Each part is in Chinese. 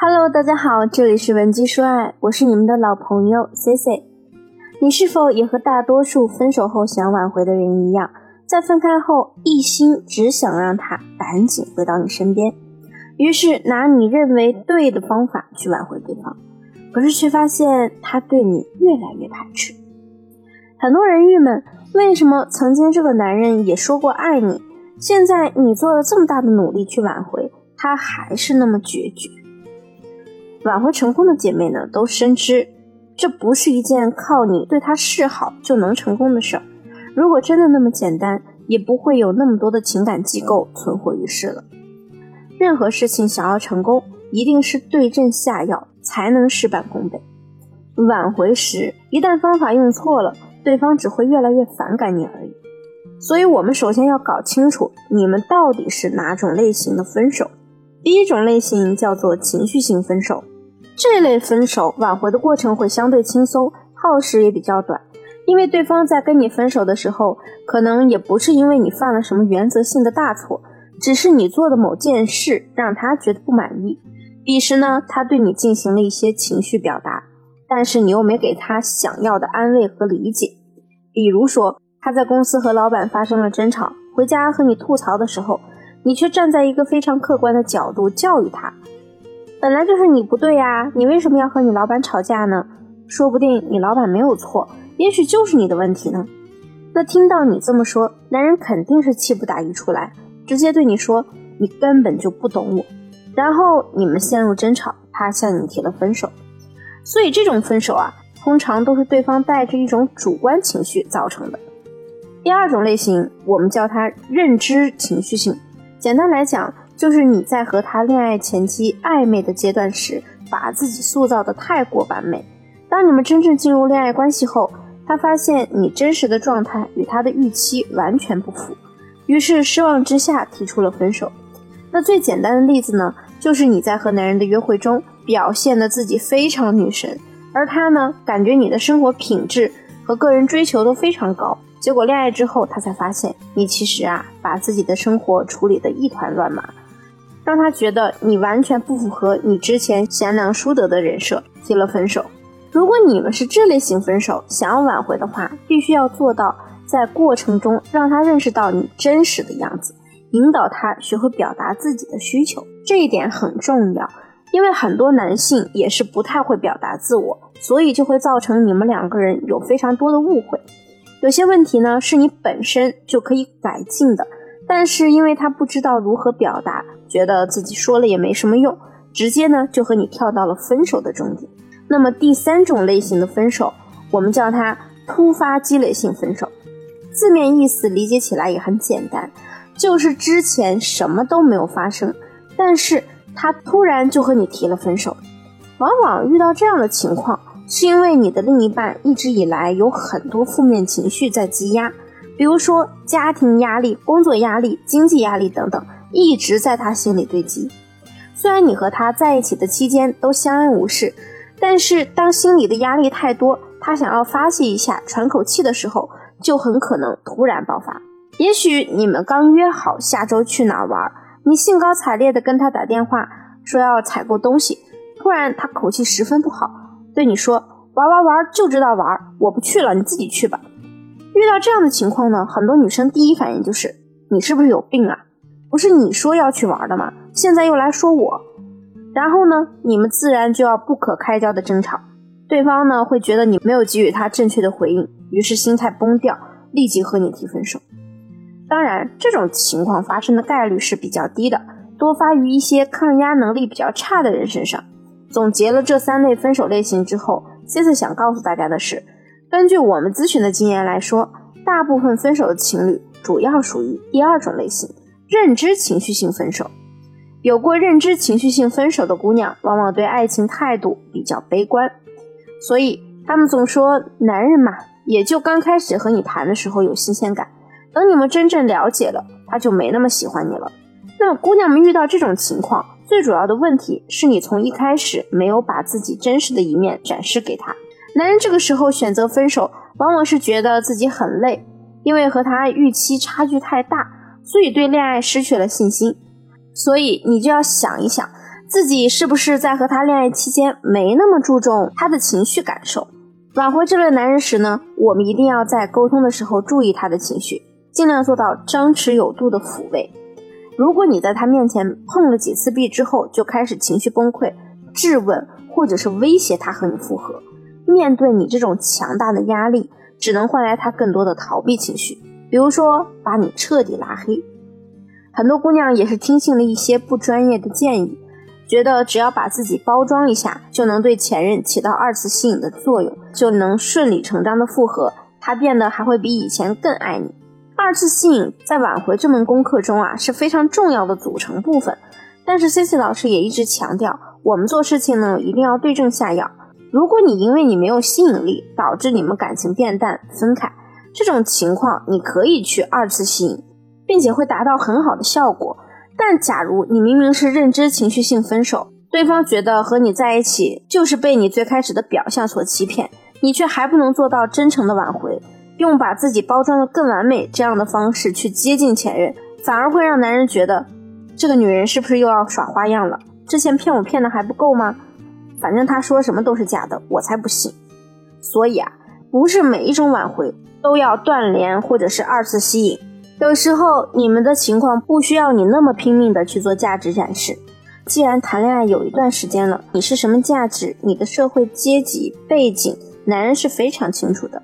Hello，大家好，这里是文姬说爱，我是你们的老朋友 C C。你是否也和大多数分手后想挽回的人一样，在分开后一心只想让他赶紧回到你身边，于是拿你认为对的方法去挽回对方，可是却发现他对你越来越排斥。很多人郁闷，为什么曾经这个男人也说过爱你，现在你做了这么大的努力去挽回，他还是那么决绝。挽回成功的姐妹呢，都深知这不是一件靠你对他示好就能成功的事儿。如果真的那么简单，也不会有那么多的情感机构存活于世了。任何事情想要成功，一定是对症下药，才能事半功倍。挽回时，一旦方法用错了，对方只会越来越反感你而已，所以我们首先要搞清楚你们到底是哪种类型的分手。第一种类型叫做情绪性分手，这类分手挽回的过程会相对轻松，耗时也比较短，因为对方在跟你分手的时候，可能也不是因为你犯了什么原则性的大错，只是你做的某件事让他觉得不满意，彼时呢，他对你进行了一些情绪表达，但是你又没给他想要的安慰和理解。比如说，他在公司和老板发生了争吵，回家和你吐槽的时候，你却站在一个非常客观的角度教育他。本来就是你不对呀，你为什么要和你老板吵架呢？说不定你老板没有错，也许就是你的问题呢。那听到你这么说，男人肯定是气不打一处来，直接对你说你根本就不懂我，然后你们陷入争吵，他向你提了分手。所以这种分手啊。通常都是对方带着一种主观情绪造成的。第二种类型，我们叫它认知情绪性。简单来讲，就是你在和他恋爱前期暧昧的阶段时，把自己塑造的太过完美。当你们真正进入恋爱关系后，他发现你真实的状态与他的预期完全不符，于是失望之下提出了分手。那最简单的例子呢，就是你在和男人的约会中表现的自己非常女神。而他呢，感觉你的生活品质和个人追求都非常高，结果恋爱之后，他才发现你其实啊，把自己的生活处理的一团乱麻，让他觉得你完全不符合你之前贤良淑德的人设，提了分手。如果你们是这类型分手，想要挽回的话，必须要做到在过程中让他认识到你真实的样子，引导他学会表达自己的需求，这一点很重要。因为很多男性也是不太会表达自我，所以就会造成你们两个人有非常多的误会。有些问题呢是你本身就可以改进的，但是因为他不知道如何表达，觉得自己说了也没什么用，直接呢就和你跳到了分手的终点。那么第三种类型的分手，我们叫它突发积累性分手。字面意思理解起来也很简单，就是之前什么都没有发生，但是。他突然就和你提了分手，往往遇到这样的情况，是因为你的另一半一直以来有很多负面情绪在积压，比如说家庭压力、工作压力、经济压力等等，一直在他心里堆积。虽然你和他在一起的期间都相安无事，但是当心里的压力太多，他想要发泄一下、喘口气的时候，就很可能突然爆发。也许你们刚约好下周去哪玩。你兴高采烈地跟他打电话，说要采购东西，突然他口气十分不好，对你说玩玩玩就知道玩，我不去了，你自己去吧。遇到这样的情况呢，很多女生第一反应就是你是不是有病啊？不是你说要去玩的吗？现在又来说我，然后呢，你们自然就要不可开交的争吵，对方呢会觉得你没有给予他正确的回应，于是心态崩掉，立即和你提分手。当然，这种情况发生的概率是比较低的，多发于一些抗压能力比较差的人身上。总结了这三类分手类型之后，C C 想告诉大家的是，根据我们咨询的经验来说，大部分分手的情侣主要属于第二种类型——认知情绪性分手。有过认知情绪性分手的姑娘，往往对爱情态度比较悲观，所以他们总说，男人嘛，也就刚开始和你谈的时候有新鲜感。等你们真正了解了，他就没那么喜欢你了。那么，姑娘们遇到这种情况，最主要的问题是你从一开始没有把自己真实的一面展示给他。男人这个时候选择分手，往往是觉得自己很累，因为和他预期差距太大，所以对恋爱失去了信心。所以你就要想一想，自己是不是在和他恋爱期间没那么注重他的情绪感受？挽回这类男人时呢，我们一定要在沟通的时候注意他的情绪，尽量做到张弛有度的抚慰。如果你在他面前碰了几次壁之后就开始情绪崩溃、质问或者是威胁他和你复合，面对你这种强大的压力，只能换来他更多的逃避情绪，比如说把你彻底拉黑。很多姑娘也是听信了一些不专业的建议。觉得只要把自己包装一下，就能对前任起到二次吸引的作用，就能顺理成章的复合，他变得还会比以前更爱你。二次吸引在挽回这门功课中啊是非常重要的组成部分。但是 C C 老师也一直强调，我们做事情呢一定要对症下药。如果你因为你没有吸引力，导致你们感情变淡分开，这种情况你可以去二次吸引，并且会达到很好的效果。但假如你明明是认知情绪性分手，对方觉得和你在一起就是被你最开始的表象所欺骗，你却还不能做到真诚的挽回，用把自己包装的更完美这样的方式去接近前任，反而会让男人觉得这个女人是不是又要耍花样了？之前骗我骗的还不够吗？反正他说什么都是假的，我才不信。所以啊，不是每一种挽回都要断联或者是二次吸引。有时候你们的情况不需要你那么拼命的去做价值展示。既然谈恋爱有一段时间了，你是什么价值，你的社会阶级背景，男人是非常清楚的。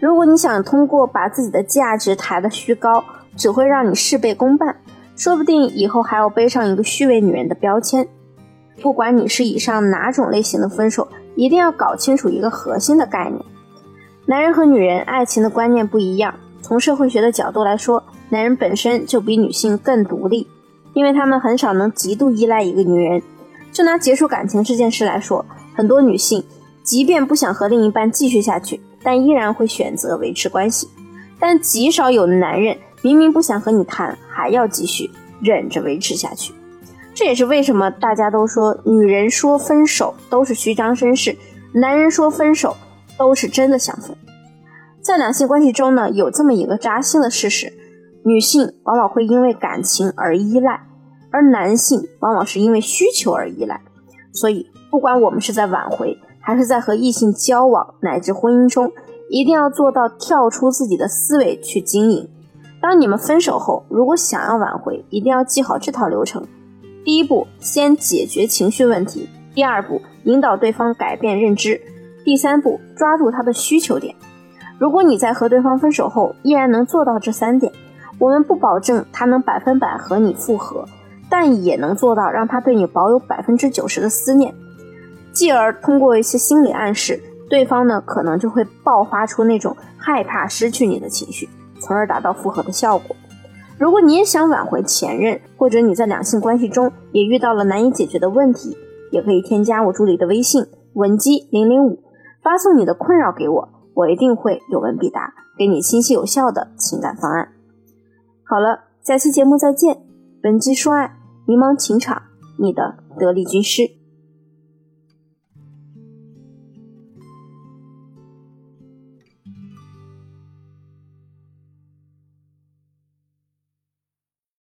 如果你想通过把自己的价值抬得虚高，只会让你事倍功半，说不定以后还要背上一个虚伪女人的标签。不管你是以上哪种类型的分手，一定要搞清楚一个核心的概念：男人和女人爱情的观念不一样。从社会学的角度来说，男人本身就比女性更独立，因为他们很少能极度依赖一个女人。就拿结束感情这件事来说，很多女性即便不想和另一半继续下去，但依然会选择维持关系。但极少有男人明明不想和你谈，还要继续忍着维持下去。这也是为什么大家都说，女人说分手都是虚张声势，男人说分手都是真的想分。在两性关系中呢，有这么一个扎心的事实：女性往往会因为感情而依赖，而男性往往是因为需求而依赖。所以，不管我们是在挽回，还是在和异性交往，乃至婚姻中，一定要做到跳出自己的思维去经营。当你们分手后，如果想要挽回，一定要记好这套流程：第一步，先解决情绪问题；第二步，引导对方改变认知；第三步，抓住他的需求点。如果你在和对方分手后依然能做到这三点，我们不保证他能百分百和你复合，但也能做到让他对你保有百分之九十的思念，继而通过一些心理暗示，对方呢可能就会爆发出那种害怕失去你的情绪，从而达到复合的效果。如果你也想挽回前任，或者你在两性关系中也遇到了难以解决的问题，也可以添加我助理的微信文姬零零五，发送你的困扰给我。我一定会有问必答，给你清晰有效的情感方案。好了，下期节目再见。本期说爱，迷茫情场，你的得力军师。